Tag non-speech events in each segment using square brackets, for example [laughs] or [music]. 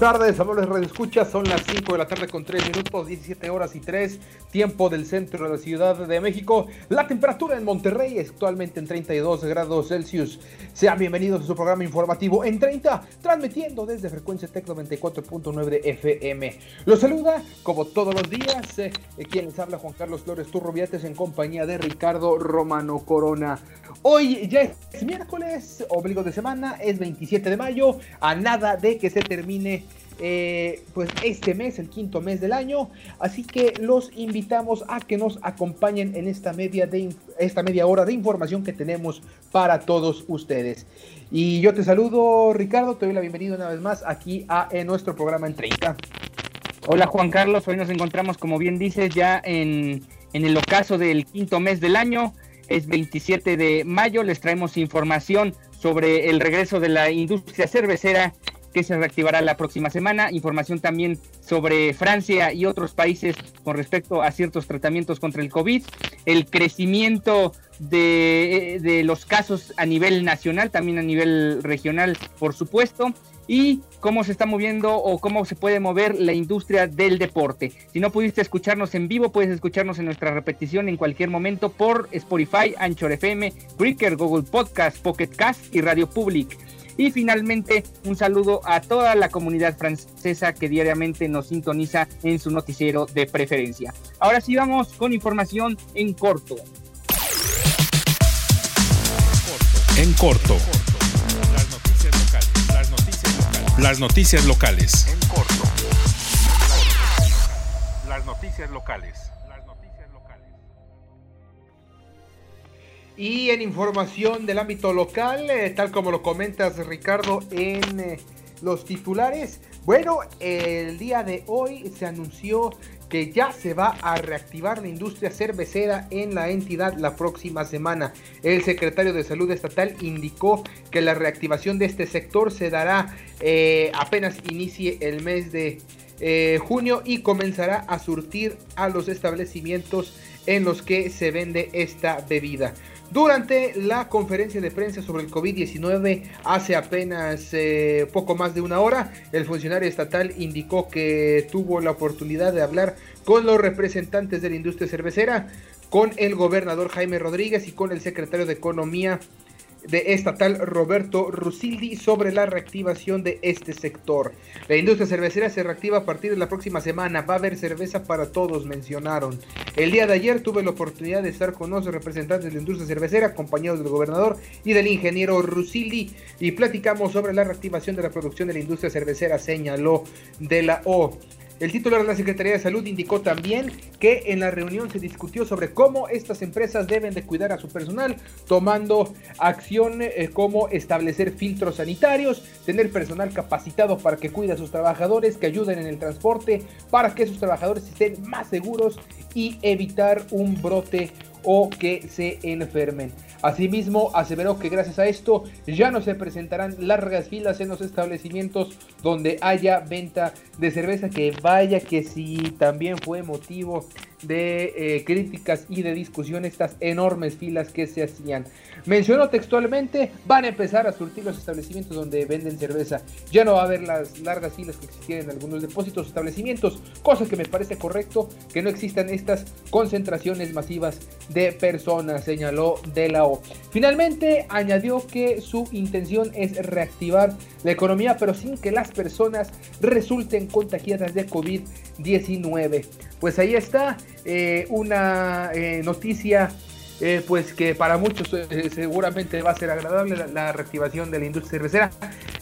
Tardes, amables Radio Escucha. Son las 5 de la tarde con 3 minutos, 17 horas y 3, tiempo del centro de la Ciudad de México. La temperatura en Monterrey es actualmente en 32 grados Celsius. Sean bienvenidos a su programa informativo en 30, transmitiendo desde frecuencia Tec 94.9 de FM. Los saluda, como todos los días, eh, quien les habla Juan Carlos Flores Turrubiates en compañía de Ricardo Romano Corona. Hoy ya es miércoles, obligo de semana, es 27 de mayo, a nada de que se termine eh, pues este mes, el quinto mes del año. Así que los invitamos a que nos acompañen en esta media, de, esta media hora de información que tenemos para todos ustedes. Y yo te saludo, Ricardo, te doy la bienvenida una vez más aquí a en nuestro programa en 30. Hola Juan Carlos, hoy nos encontramos, como bien dices, ya en, en el ocaso del quinto mes del año. Es 27 de mayo, les traemos información sobre el regreso de la industria cervecera que se reactivará la próxima semana. Información también sobre Francia y otros países con respecto a ciertos tratamientos contra el COVID. El crecimiento de, de, los casos a nivel nacional, también a nivel regional, por supuesto. Y cómo se está moviendo o cómo se puede mover la industria del deporte. Si no pudiste escucharnos en vivo, puedes escucharnos en nuestra repetición en cualquier momento por Spotify, Anchor FM, Breaker, Google Podcast, Pocket Cast y Radio Public. Y finalmente, un saludo a toda la comunidad francesa que diariamente nos sintoniza en su noticiero de preferencia. Ahora sí vamos con información en corto. En corto. Las noticias locales. Las noticias locales. Las noticias locales. En corto. Las noticias locales. Y en información del ámbito local, eh, tal como lo comentas Ricardo en eh, los titulares, bueno, el día de hoy se anunció que ya se va a reactivar la industria cervecera en la entidad la próxima semana. El secretario de Salud Estatal indicó que la reactivación de este sector se dará eh, apenas inicie el mes de junio y comenzará a surtir a los establecimientos en los que se vende esta bebida. Durante la conferencia de prensa sobre el COVID-19 hace apenas eh, poco más de una hora, el funcionario estatal indicó que tuvo la oportunidad de hablar con los representantes de la industria cervecera, con el gobernador Jaime Rodríguez y con el secretario de Economía de estatal Roberto Rusildi sobre la reactivación de este sector. La industria cervecera se reactiva a partir de la próxima semana. Va a haber cerveza para todos, mencionaron. El día de ayer tuve la oportunidad de estar con los representantes de la industria cervecera, acompañados del gobernador y del ingeniero Rusildi, y platicamos sobre la reactivación de la producción de la industria cervecera, señaló de la O. El titular de la Secretaría de Salud indicó también que en la reunión se discutió sobre cómo estas empresas deben de cuidar a su personal, tomando acción eh, como establecer filtros sanitarios, tener personal capacitado para que cuide a sus trabajadores, que ayuden en el transporte, para que sus trabajadores estén más seguros y evitar un brote o que se enfermen. Asimismo, aseveró que gracias a esto ya no se presentarán largas filas en los establecimientos donde haya venta de cerveza, que vaya que sí también fue motivo de eh, críticas y de discusión estas enormes filas que se hacían. Mencionó textualmente, van a empezar a surtir los establecimientos donde venden cerveza. Ya no va a haber las largas filas que existían en algunos depósitos establecimientos, cosa que me parece correcto que no existan estas concentraciones masivas de personas, señaló de la O. Finalmente, añadió que su intención es reactivar la economía, pero sin que las personas resulten contagiadas de COVID-19. Pues ahí está eh, una eh, noticia eh, pues que para muchos seguramente va a ser agradable la, reactivación de la industria cervecera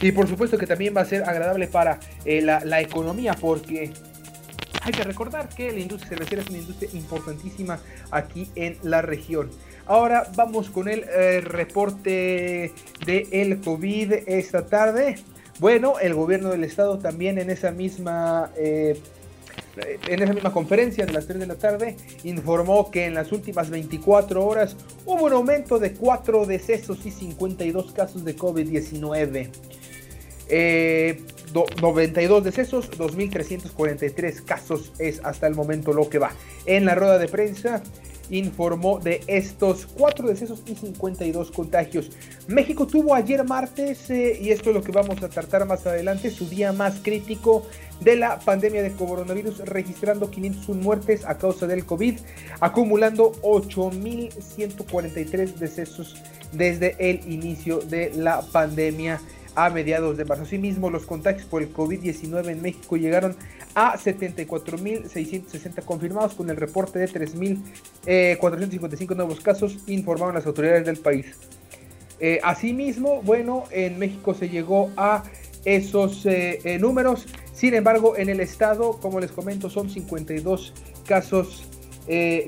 y por supuesto que también va a ser agradable para la, economía porque hay que recordar que la industria cervecera es una industria importantísima aquí en la región. Ahora vamos con el reporte de el COVID esta tarde. Bueno, el gobierno del estado también en esa misma en esa misma conferencia de las 3 de la tarde, informó que en las últimas 24 horas hubo un aumento de 4 decesos y 52 casos de COVID-19. 92 decesos, 2.343 casos es hasta el momento lo que va. En la rueda de prensa, informó de estos cuatro decesos y 52 contagios. México tuvo ayer martes, eh, y esto es lo que vamos a tratar más adelante, su día más crítico de la pandemia de coronavirus, registrando 501 muertes a causa del COVID, acumulando 8.143 decesos desde el inicio de la pandemia a mediados de marzo. Asimismo, los contagios por el COVID-19 en México llegaron a 74.660 confirmados con el reporte de 3.455 eh, nuevos casos, informaron las autoridades del país. Eh, asimismo, bueno, en México se llegó a esos eh, números, sin embargo, en el estado, como les comento, son 52 casos,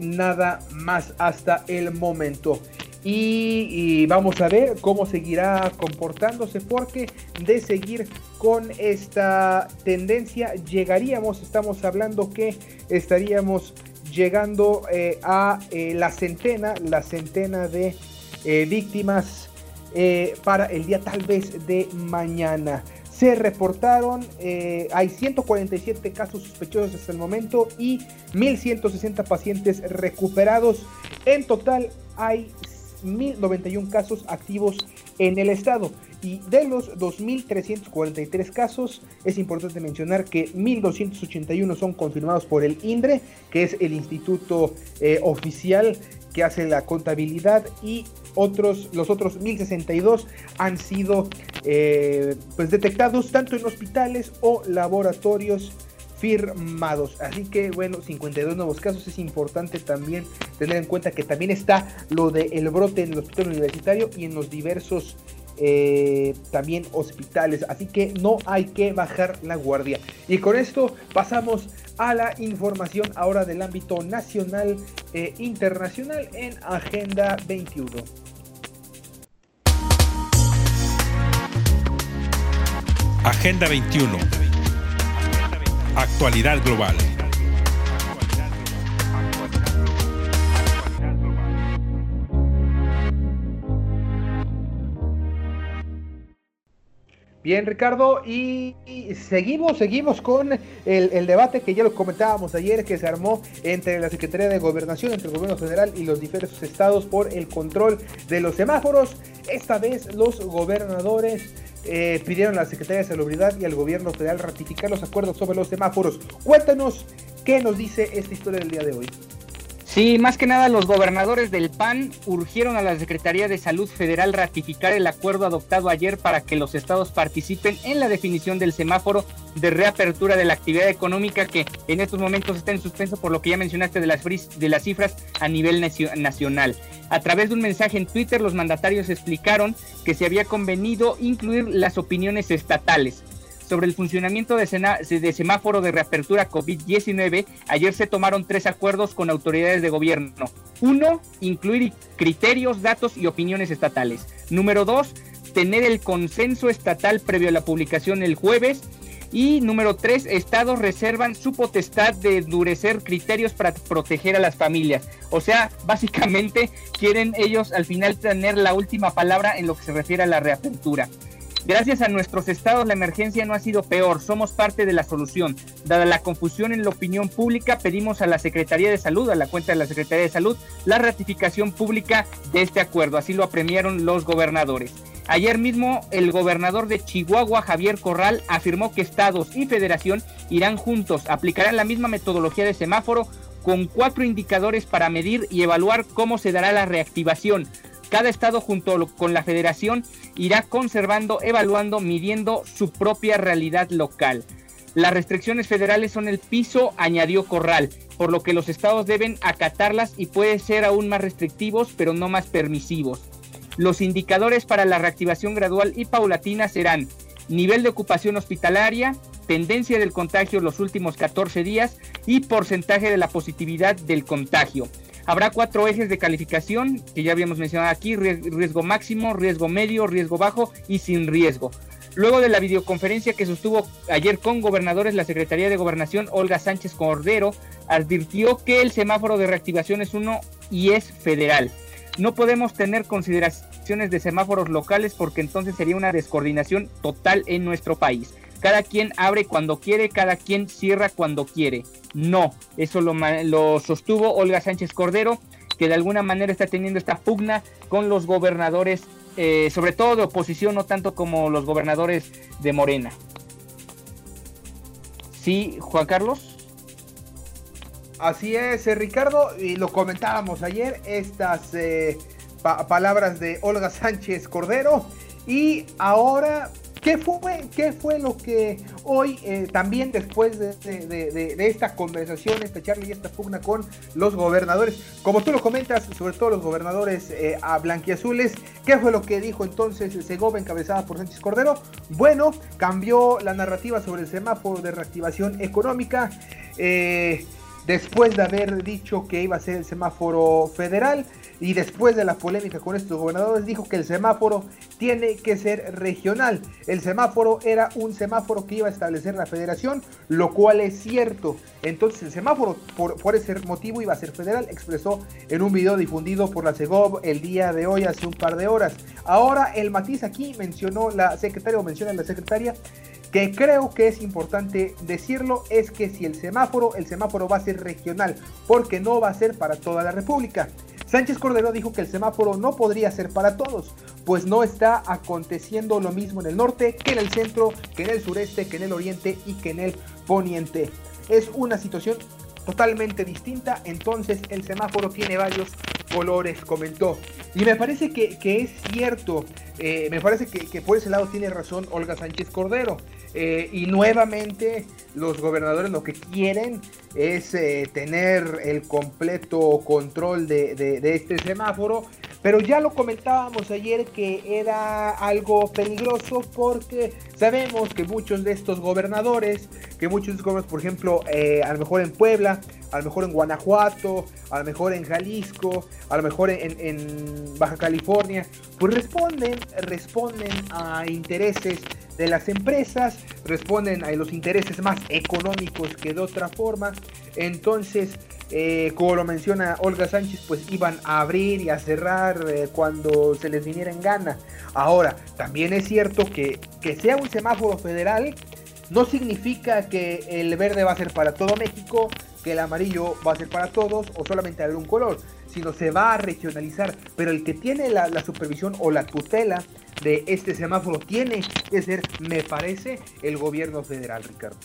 nada más hasta el momento. Y, vamos a ver cómo seguirá comportándose porque de seguir con esta tendencia llegaríamos, estamos hablando que estaríamos llegando eh, a eh, la centena, la centena de eh, víctimas para el día tal vez de mañana. Se reportaron, hay 147 casos sospechosos hasta el momento y 1.160 pacientes recuperados. En total hay 1.091 casos activos en el estado. Y de los 2.343 casos, es importante mencionar que 1.281 son confirmados por el INDRE, que es el instituto eh, oficial que hace la contabilidad, y otros, los otros 1.062 han sido eh, pues detectados tanto en hospitales o laboratorios firmados. Así que bueno, 52 nuevos casos. Es importante también tener en cuenta que también está lo del brote en el hospital universitario y en los diversos eh, también hospitales. Así que no hay que bajar la guardia. Y con esto pasamos a la información ahora del ámbito nacional e internacional en Agenda 21. Agenda 21 Actualidad Global. Bien, Ricardo, y, seguimos, seguimos con el, debate que ya lo comentábamos ayer, que se armó entre la Secretaría de Gobernación, entre el gobierno federal y los diversos estados por el control de los semáforos. Esta vez los gobernadores eh, pidieron a la Secretaría de Salubridad y al gobierno federal ratificar los acuerdos sobre los semáforos. Cuéntanos qué nos dice esta historia del día de hoy. Sí, más que nada los gobernadores del PAN urgieron a la Secretaría de Salud Federal ratificar el acuerdo adoptado ayer para que los estados participen en la definición del semáforo de reapertura de la actividad económica que en estos momentos está en suspenso por lo que ya mencionaste de las, de las cifras a nivel nacional. A través de un mensaje en Twitter los mandatarios explicaron que se había convenido incluir las opiniones estatales sobre el funcionamiento de, semáforo de reapertura COVID-19, ayer se tomaron tres acuerdos con autoridades de gobierno. Uno, incluir criterios, datos y opiniones estatales. Número dos, tener el consenso estatal previo a la publicación el jueves. Y número tres, estados reservan su potestad de endurecer criterios para proteger a las familias. O sea, [laughs] básicamente quieren ellos al final tener la última palabra en lo que se refiere a la reapertura. Gracias a nuestros estados la emergencia no ha sido peor, somos parte de la solución. Dada la confusión en la opinión pública, pedimos a la Secretaría de Salud, a la cuenta de la Secretaría de Salud, la ratificación pública de este acuerdo. Así lo apremiaron los gobernadores. Ayer mismo el gobernador de Chihuahua, Javier Corral, afirmó que estados y federación irán juntos, aplicarán la misma metodología de semáforo con cuatro indicadores para medir y evaluar cómo se dará la reactivación. Cada estado junto con la federación irá conservando, evaluando, midiendo su propia realidad local. Las restricciones federales son el piso, añadió Corral, por lo que los estados deben acatarlas y puede ser aún más restrictivos, pero no más permisivos. Los indicadores para la reactivación gradual y paulatina serán nivel de ocupación hospitalaria, tendencia del contagio los últimos 14 días y porcentaje de la positividad del contagio. Habrá cuatro ejes de calificación que ya habíamos mencionado aquí, riesgo máximo, riesgo medio, riesgo bajo y sin riesgo. Luego de la videoconferencia que sostuvo ayer con gobernadores, la Secretaría de Gobernación, Olga Sánchez Cordero, advirtió que el semáforo de reactivación es uno y es federal. No podemos tener consideraciones de semáforos locales porque entonces sería una descoordinación total en nuestro país. Cada quien abre cuando quiere, cada quien cierra cuando quiere. No, eso lo, sostuvo Olga Sánchez Cordero, que de alguna manera está teniendo esta pugna con los gobernadores eh, sobre todo de oposición, no tanto como los gobernadores de Morena. Sí, Juan Carlos. Así es, eh, Ricardo, y lo comentábamos ayer, estas eh, palabras de Olga Sánchez Cordero, y ahora ¿Qué fue, ¿Qué fue lo que hoy, eh, también después de, esta conversación, esta charla y esta pugna con los gobernadores, como tú lo comentas, sobre todo los gobernadores eh, a blanquiazules, ¿qué fue lo que dijo entonces Segovia encabezada por Sánchez Cordero? Bueno, cambió la narrativa sobre el semáforo de reactivación económica. Eh, después de haber dicho que iba a ser el semáforo federal y después de la polémica con estos gobernadores dijo que el semáforo tiene que ser regional. El semáforo era un semáforo que iba a establecer la federación, lo cual es cierto. Entonces el semáforo por, por ese motivo iba a ser federal, expresó en un video difundido por la CEGOV el día de hoy hace un par de horas. Ahora el matiz aquí mencionó la secretaria o menciona la secretaria que creo que es importante decirlo es que si el semáforo, el semáforo va a ser regional, porque no va a ser para toda la República. Sánchez Cordero dijo que el semáforo no podría ser para todos, pues no está aconteciendo lo mismo en el norte que en el centro, que en el sureste, que en el oriente y que en el poniente. Es una situación totalmente distinta, entonces el semáforo tiene varios colores, comentó. Y me parece que, es cierto, eh, me parece que, que, por ese lado tiene razón Olga Sánchez Cordero. Eh, y nuevamente los gobernadores lo que quieren es eh, tener el completo control de, este semáforo. Pero ya lo comentábamos ayer que era algo peligroso porque sabemos que muchos de estos gobernadores, que muchos de gobernadores, por ejemplo, eh, a lo mejor en Puebla, a lo mejor en Guanajuato, a lo mejor en Jalisco, a lo mejor en, en Baja California, pues responden, responden a intereses de las empresas, responden a los intereses más económicos que de otra forma. Entonces, eh, como lo menciona Olga Sánchez, pues iban a abrir y a cerrar eh, cuando se les viniera en gana. Ahora, también es cierto que que sea un semáforo federal no significa que el verde va a ser para todo México, que el amarillo va a ser para todos o solamente un color, sino se va a regionalizar. Pero el que tiene la, supervisión o la tutela de este semáforo tiene que ser, me parece, el gobierno federal, Ricardo.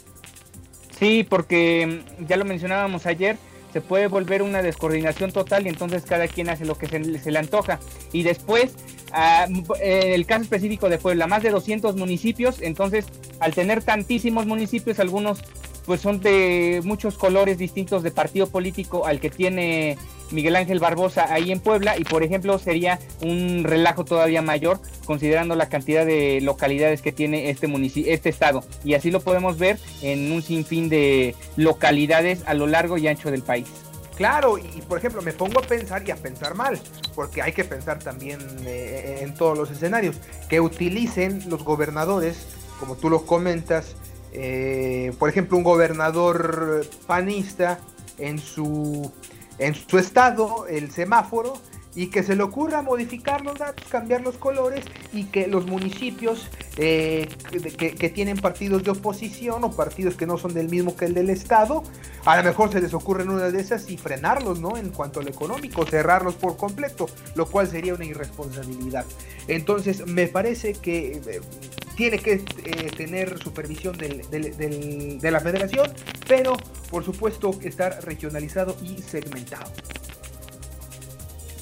Sí, porque mm, ya lo mencionábamos ayer, se puede volver una descoordinación total y entonces cada quien hace lo que se, le antoja. Y después, en el caso específico de Puebla, más de 200 municipios, entonces al tener tantísimos municipios, algunos pues son de muchos colores distintos de partido político al que tiene Miguel Ángel Barbosa ahí en Puebla y por ejemplo sería un relajo todavía mayor considerando la cantidad de localidades que tiene este municipio, este estado y así lo podemos ver en un sinfín de localidades a lo largo y ancho del país. Claro, y por ejemplo me pongo a pensar y a pensar mal, porque hay que pensar también eh, en todos los escenarios, que utilicen los gobernadores, como tú lo comentas, eh, por ejemplo un gobernador panista en su en su estado el semáforo y que se le ocurra modificar los datos, cambiar los colores y que los municipios eh, que, tienen partidos de oposición o partidos que no son del mismo que el del Estado, a lo mejor se les ocurre en una de esas y frenarlos, ¿no? En cuanto al económico, cerrarlos por completo, lo cual sería una irresponsabilidad. Entonces, me parece que eh, tiene que eh, tener supervisión de la federación, pero por supuesto estar regionalizado y segmentado.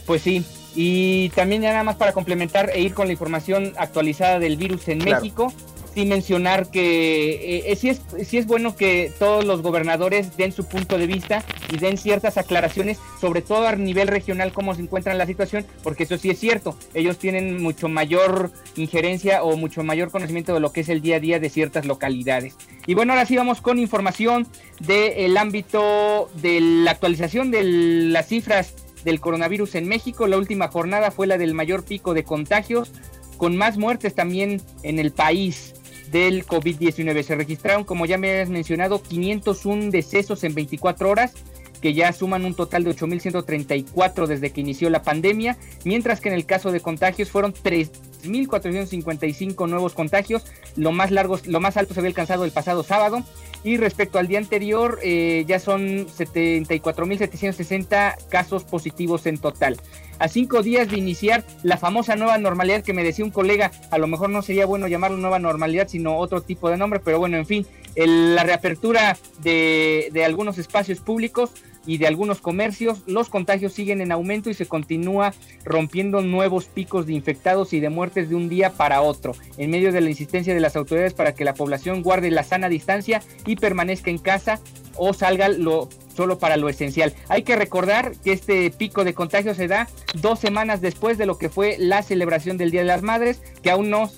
Pues sí, y también ya nada más para complementar e ir con la información actualizada del virus en México. Sí mencionar que eh, eh, sí, es, sí es bueno que todos los gobernadores den su punto de vista y den ciertas aclaraciones, sobre todo a nivel regional, cómo se encuentra la situación, porque eso sí es cierto, ellos tienen mucho mayor injerencia o mucho mayor conocimiento de lo que es el día a día de ciertas localidades. Y bueno, ahora sí vamos con información del ámbito de la actualización de las cifras del coronavirus en México. La última jornada fue la del mayor pico de contagios, con más muertes también en el país del COVID-19. Se registraron, como ya me habías mencionado, 501 decesos en 24 horas, que ya suman un total de 8.134 desde que inició la pandemia, mientras que en el caso de contagios fueron 3.455 nuevos contagios, lo más, largos, lo más alto se había alcanzado el pasado sábado, y respecto al día anterior, eh, ya son 74.760 casos positivos en total. A cinco días de iniciar la famosa nueva normalidad que me decía un colega, a lo mejor no sería bueno llamarlo nueva normalidad, sino otro tipo de nombre, pero bueno, en fin, la reapertura de, de algunos espacios públicos y de algunos comercios, los contagios siguen en aumento y se continúa rompiendo nuevos picos de infectados y de muertes de un día para otro, en medio de la insistencia de las autoridades para que la población guarde la sana distancia y permanezca en casa o salga lo, solo para lo esencial. Hay que recordar que este pico de contagio se da dos semanas después de lo que fue la celebración del Día de las Madres, que aún no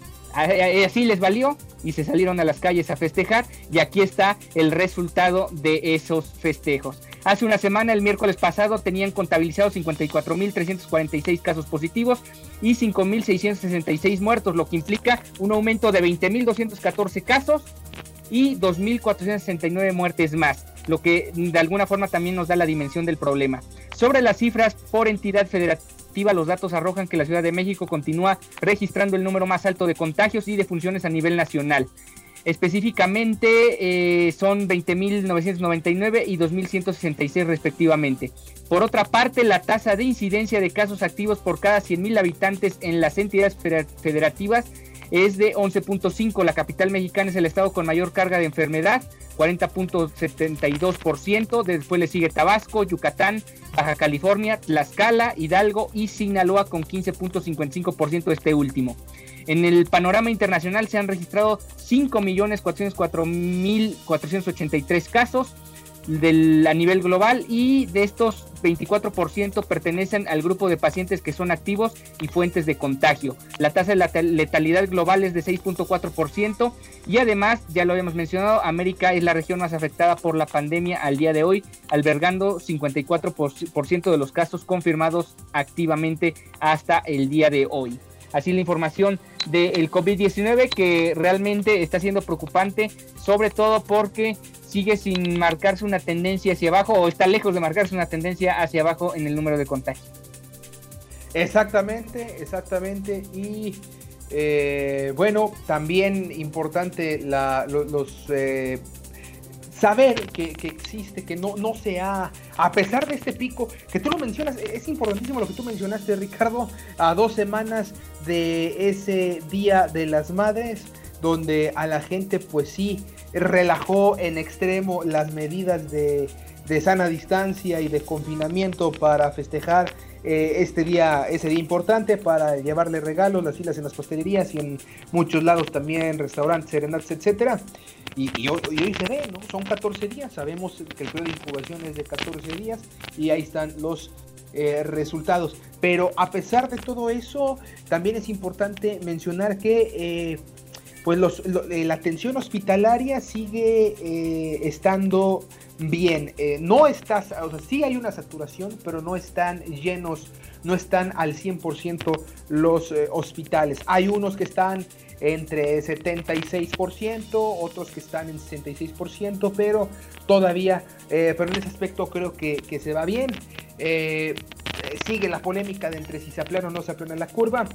así les valió y se salieron a las calles a festejar y aquí está el resultado de esos festejos. Hace una semana, el miércoles pasado, tenían contabilizados 54.346 casos positivos y 5.666 muertos, lo que implica un aumento de 20.214 casos y 2.469 muertes más, lo que de alguna forma también nos da la dimensión del problema. Sobre las cifras por entidad federativa, los datos arrojan que la Ciudad de México continúa registrando el número más alto de contagios y de funciones a nivel nacional. Específicamente eh, son 20.999 y 2.166 respectivamente. Por otra parte, la tasa de incidencia de casos activos por cada 100.000 habitantes en las entidades federativas es de 11.5. La capital mexicana es el estado con mayor carga de enfermedad, 40.72%. Después le sigue Tabasco, Yucatán, Baja California, Tlaxcala, Hidalgo y Sinaloa con 15.55% este último. En el panorama internacional se han registrado 5.404.483 casos del, a nivel global y de estos 24% pertenecen al grupo de pacientes que son activos y fuentes de contagio. La tasa de letalidad global es de 6.4% y además, ya lo habíamos mencionado, América es la región más afectada por la pandemia al día de hoy, albergando 54% de los casos confirmados activamente hasta el día de hoy. Así la información del COVID-19 que realmente está siendo preocupante, sobre todo porque sigue sin marcarse una tendencia hacia abajo o está lejos de marcarse una tendencia hacia abajo en el número de contagios. Exactamente, exactamente. Y eh, bueno, también importante los eh, saber que, existe, que no, no se ha, a pesar de este pico, que tú lo mencionas, es importantísimo lo que tú mencionaste, Ricardo, a dos semanas de ese Día de las Madres, donde a la gente pues sí relajó en extremo las medidas de, de sana distancia y de confinamiento para festejar eh, este día, ese día importante para llevarle regalos, las filas en las pastelerías y en muchos lados también, restaurantes, serenatas, etcétera. Y, hoy, se ve, ¿no? Son 14 días, sabemos que el periodo de incubación es de 14 días y ahí están los eh, resultados. Pero a pesar de todo eso, también es importante mencionar que eh, pues los, la atención hospitalaria sigue estando bien. Eh, no estás, o sea, sí hay una saturación, pero no están llenos, no están al 100% los eh, hospitales. Hay unos que están entre 76%, otros que están en 66%, pero todavía, eh, pero en ese aspecto creo que, que se va bien. sigue la polémica de entre si se aplana o no se aplana la curva,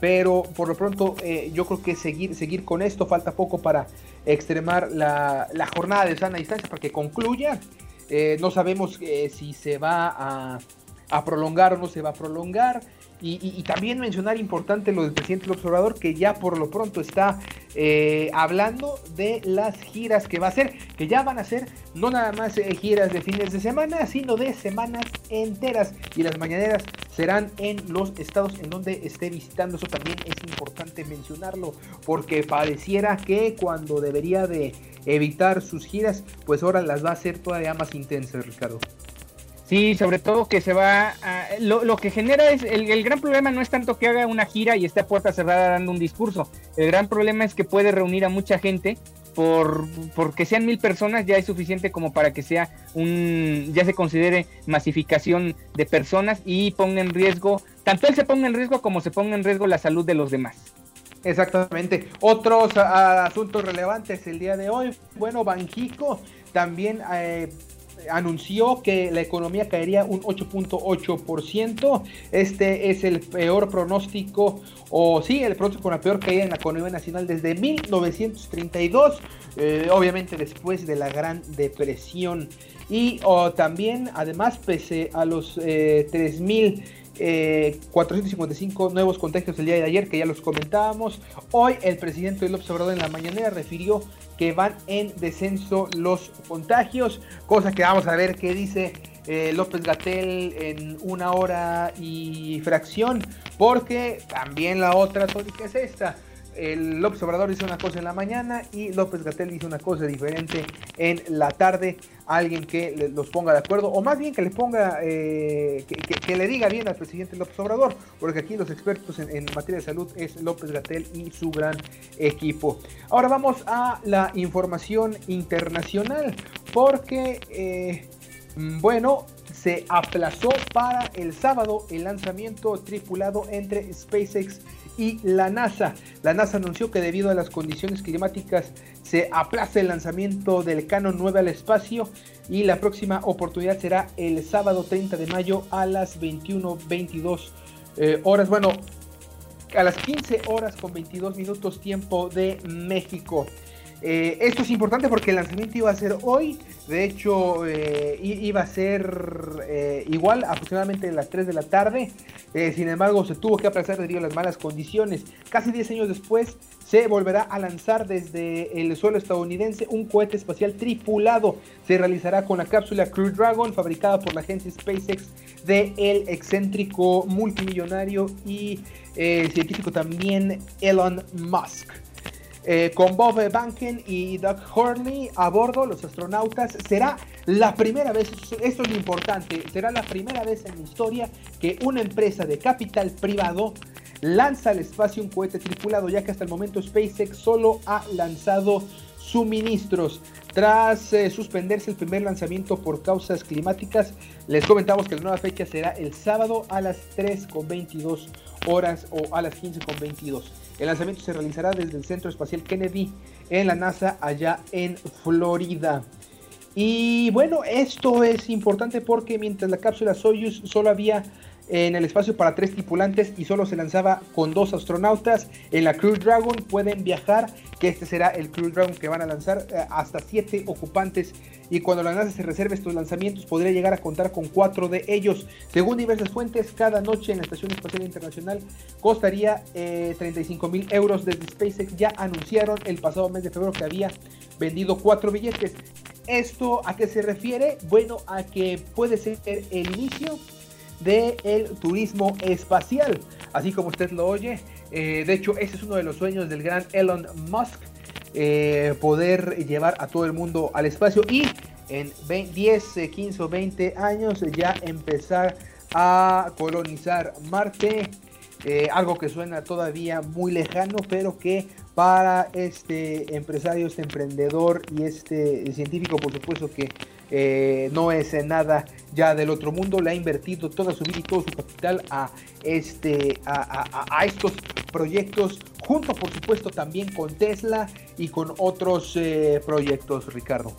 pero por lo pronto yo creo que seguir, seguir con esto, falta poco para extremar la, jornada de sana distancia para que concluya. Eh, no sabemos eh, si se va a prolongar o no se va a prolongar. Y, también mencionar importante lo del presidente del observador que ya por lo pronto está eh, hablando de las giras que va a hacer, que ya van a ser no nada más eh, giras de fines de semana, sino de semanas enteras. Y las mañaneras serán en los estados en donde esté visitando. Eso también es importante mencionarlo, porque pareciera que cuando debería de evitar sus giras, pues ahora las va a hacer todavía más intensas, Ricardo. Sí, sobre todo que se va a, lo, que genera es, el, gran problema no es tanto que haga una gira y esté a puerta cerrada dando un discurso, el gran problema es que puede reunir a mucha gente, por porque sean mil personas ya es suficiente como para que sea un, ya se considere masificación de personas y ponga en riesgo, tanto él se ponga en riesgo como se ponga en riesgo la salud de los demás. Exactamente. Otros asuntos relevantes el día de hoy. Bueno, Banjico también eh, anunció que la economía caería un 8.8%. Este es el peor pronóstico, o sí, el pronóstico con la peor caída en la economía nacional desde 1932, eh, obviamente después de la Gran Depresión. Y también, además, pese a los eh, 3.000 455 eh, nuevos contagios el día de ayer, que ya los comentábamos. Hoy el presidente del observador en la mañanera refirió que van en descenso los contagios, cosa que vamos a ver qué dice eh, López Gatel en una hora y fracción, porque también la otra tónica es esta el López Obrador dice una cosa en la mañana y López Gatel dice una cosa diferente en la tarde. Alguien que los ponga de acuerdo, o más bien que le ponga, eh, que, le diga bien al presidente López Obrador, porque aquí los expertos en, materia de salud es López Gatel y su gran equipo. Ahora vamos a la información internacional, porque, eh, bueno, se aplazó para el sábado el lanzamiento tripulado entre SpaceX y la NASA. La NASA anunció que debido a las condiciones climáticas se aplaza el lanzamiento del Canon 9 al espacio y la próxima oportunidad será el sábado 30 de mayo a las 21.22 eh, horas. Bueno, a las 15 horas con 22 minutos tiempo de México. Eh, esto es importante porque el lanzamiento iba a ser hoy, de hecho eh, iba a ser eh, igual aproximadamente a las 3 de la tarde, sin embargo se tuvo que aplazar debido a las malas condiciones. Casi 10 años después se volverá a lanzar desde el suelo estadounidense un cohete espacial tripulado. Se realizará con la cápsula Crew Dragon fabricada por la agencia SpaceX de el excéntrico multimillonario y científico también Elon Musk. Eh, con Bob Banken y Doug Hurley a bordo, los astronautas, será la primera vez, esto es lo importante, será la primera vez en la historia que una empresa de capital privado lanza al espacio un cohete tripulado, ya que hasta el momento SpaceX solo ha lanzado suministros. Tras eh, suspenderse el primer lanzamiento por causas climáticas, les comentamos que la nueva fecha será el sábado a las 3.22 horas o a las 15.22. El lanzamiento se realizará desde el Centro Espacial Kennedy en la NASA allá en Florida. Y bueno, esto es importante porque mientras la cápsula Soyuz solo había en el espacio para tres tripulantes y solo se lanzaba con dos astronautas. En la Crew Dragon pueden viajar, que este será el Crew Dragon que van a lanzar eh, hasta siete ocupantes. Y cuando la NASA se reserve estos lanzamientos, podría llegar a contar con cuatro de ellos. Según diversas fuentes, cada noche en la Estación Espacial Internacional costaría 35 eh, mil euros. Desde SpaceX ya anunciaron el pasado mes de febrero que había vendido cuatro billetes. ¿Esto a qué se refiere? Bueno, a que puede ser el inicio del turismo espacial, así como usted lo oye. Eh, de hecho, ese es uno de los sueños del gran Elon Musk, eh, poder llevar a todo el mundo al espacio y en 10, 15 o 20 años ya empezar a colonizar Marte. Eh, algo que suena todavía muy lejano, pero que para este empresario, este emprendedor y este científico, por supuesto que eh, no es nada ya del otro mundo, le ha invertido toda su vida y todo su capital a, este, a, estos proyectos, junto por supuesto también con Tesla y con otros eh, proyectos, Ricardo.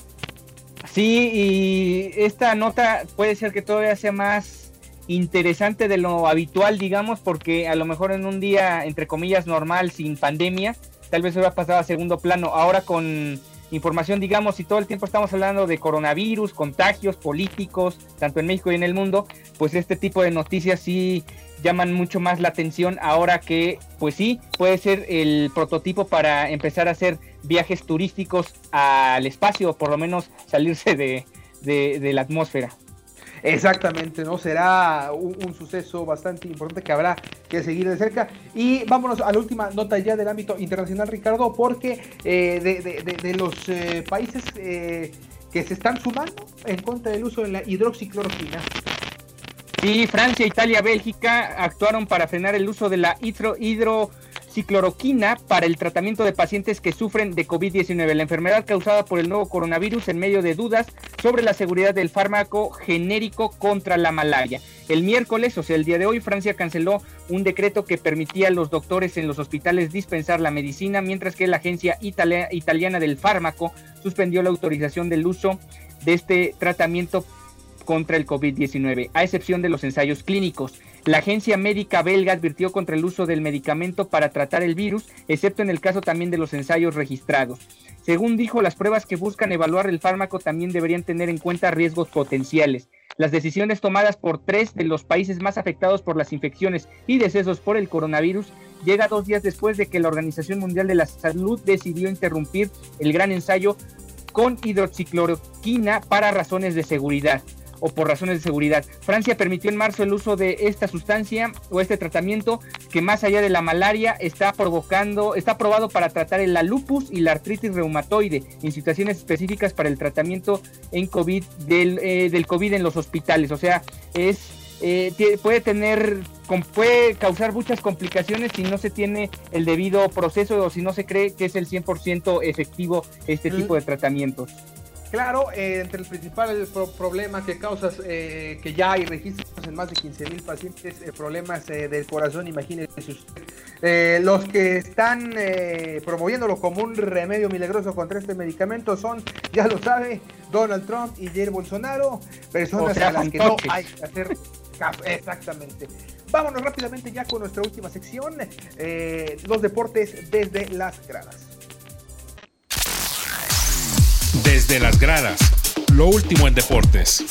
Sí, y esta nota puede ser que todavía sea más interesante de lo habitual, digamos, porque a lo mejor en un día, entre comillas, normal, sin pandemia, tal vez hubiera pasado a segundo plano. Ahora con información, digamos, si todo el tiempo estamos hablando de coronavirus, contagios políticos, tanto en México y en el mundo, pues este tipo de noticias sí llaman mucho más la atención ahora que, pues sí, puede ser el prototipo para empezar a hacer viajes turísticos al espacio, o por lo menos salirse de, de la atmósfera. Exactamente, ¿no? Será un, suceso bastante importante que habrá que seguir de cerca. Y vámonos a la última nota ya del ámbito internacional, Ricardo, porque eh, de, los eh, países eh, que se están sumando en contra del uso de la hidroxicloroquina. Sí, Francia, Italia, Bélgica actuaron para frenar el uso de la hidro, hidro cicloroquina para el tratamiento de pacientes que sufren de COVID-19, la enfermedad causada por el nuevo coronavirus en medio de dudas sobre la seguridad del fármaco genérico contra la malaria. El miércoles, o sea, el día de hoy, Francia canceló un decreto que permitía a los doctores en los hospitales dispensar la medicina, mientras que la Agencia Italiana del Fármaco suspendió la autorización del uso de este tratamiento contra el COVID-19, a excepción de los ensayos clínicos. La agencia médica belga advirtió contra el uso del medicamento para tratar el virus, excepto en el caso también de los ensayos registrados. Según dijo, las pruebas que buscan evaluar el fármaco también deberían tener en cuenta riesgos potenciales. Las decisiones tomadas por tres de los países más afectados por las infecciones y decesos por el coronavirus llega dos días después de que la Organización Mundial de la Salud decidió interrumpir el gran ensayo con hidroxicloroquina para razones de seguridad o por razones de seguridad. Francia permitió en marzo el uso de esta sustancia o este tratamiento que más allá de la malaria está provocando, está probado para tratar el lupus y la artritis reumatoide en situaciones específicas para el tratamiento en COVID del, eh, del COVID en los hospitales. O sea, es eh, puede tener puede causar muchas complicaciones si no se tiene el debido proceso o si no se cree que es el 100% efectivo este tipo de tratamientos. Claro, eh, entre el principal problema que causas, eh, que ya hay registros en más de 15 mil pacientes, eh, problemas del corazón, imagínense usted. los que están promoviéndolo como un remedio milagroso contra este medicamento son, ya lo sabe, Donald Trump y Jair Bolsonaro, personas a las que no hay que hacer. Exactamente. Vámonos rápidamente ya con nuestra última sección, los deportes desde las gradas. Desde las gradas, lo último en deportes.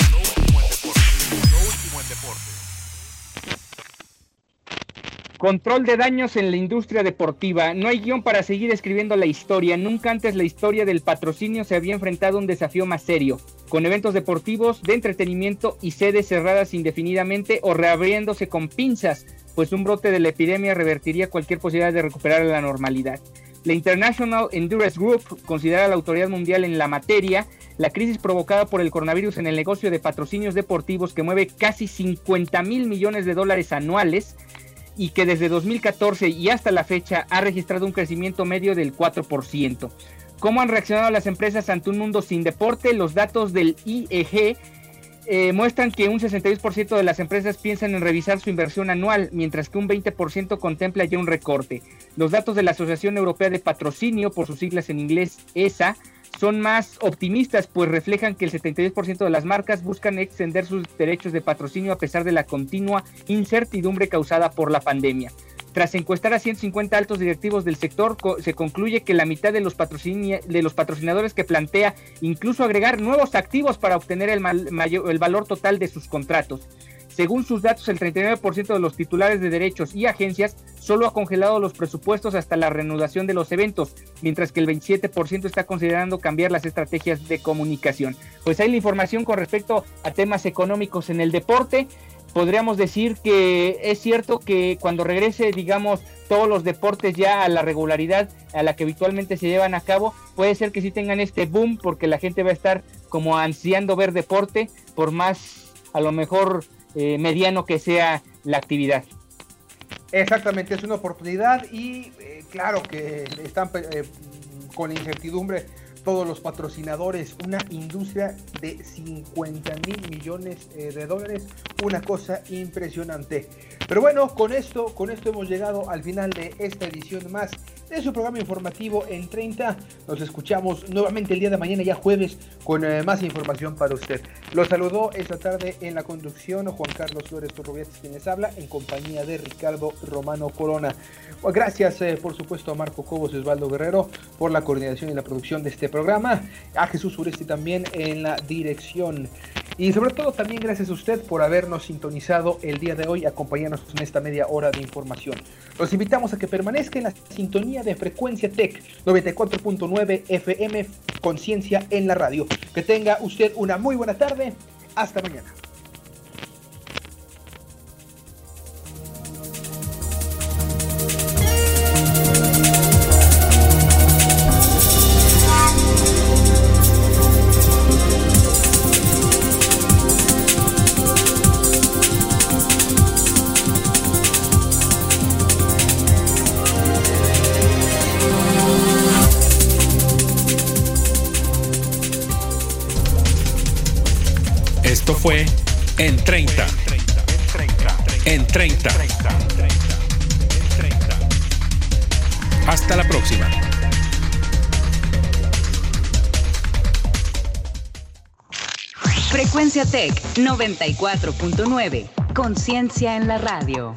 Control de daños en la industria deportiva. No hay guion para seguir escribiendo la historia. Nunca antes la historia del patrocinio se había enfrentado a un desafío más serio, con eventos deportivos, de entretenimiento y sedes cerradas indefinidamente o reabriéndose con pinzas, pues un brote de la epidemia revertiría cualquier posibilidad de recuperar la normalidad. La International Endurance Group considera la autoridad mundial en la materia la crisis provocada por el coronavirus en el negocio de patrocinios deportivos que mueve casi 50 mil millones de dólares anuales y que desde 2014 y hasta la fecha ha registrado un crecimiento medio del 4%. ¿Cómo han reaccionado las empresas ante un mundo sin deporte? Los datos del IEG eh, muestran que un 62% de las empresas piensan en revisar su inversión anual, mientras que un 20% contempla ya un recorte. Los datos de la Asociación Europea de Patrocinio, por sus siglas en inglés ESA, son más optimistas, pues reflejan que el 72% de las marcas buscan extender sus derechos de patrocinio a pesar de la continua incertidumbre causada por la pandemia. Tras encuestar a 150 altos directivos del sector, se concluye que la mitad de los, de los patrocinadores que plantea incluso agregar nuevos activos para obtener el, el valor total de sus contratos. Según sus datos, el 39% de los titulares de derechos y agencias solo ha congelado los presupuestos hasta la reanudación de los eventos, mientras que el 27% está considerando cambiar las estrategias de comunicación. Pues hay la información con respecto a temas económicos en el deporte podríamos decir que es cierto que cuando regrese, digamos, todos los deportes ya a la regularidad a la que habitualmente se llevan a cabo, puede ser que sí tengan este boom porque la gente va a estar como ansiando ver deporte, por más a lo mejor eh, mediano que sea la actividad. Exactamente, es una oportunidad y eh, claro que están eh, con incertidumbre todos los patrocinadores, una industria de 50 mil millones de dólares, una cosa impresionante. Pero bueno, con esto, con esto hemos llegado al final de esta edición más de su programa informativo en 30. Nos escuchamos nuevamente el día de mañana, ya jueves, con eh, más información para usted. Los saludó esta tarde en la conducción Juan Carlos Flores Turrubiates, quien les habla, en compañía de Ricardo Romano Corona. Gracias, eh, por supuesto, a Marco Cobos y Osvaldo Guerrero por la coordinación y la producción de este programa. A Jesús Uresti también en la dirección. Y sobre todo también gracias a usted por habernos sintonizado el día de hoy, acompañarnos en esta media hora de información. Los invitamos a que permanezca en la sintonía de frecuencia TEC 94.9 FM Conciencia en la radio. Que tenga usted una muy buena tarde. Hasta mañana. Frecuencia Tech 94.9. Conciencia en la radio.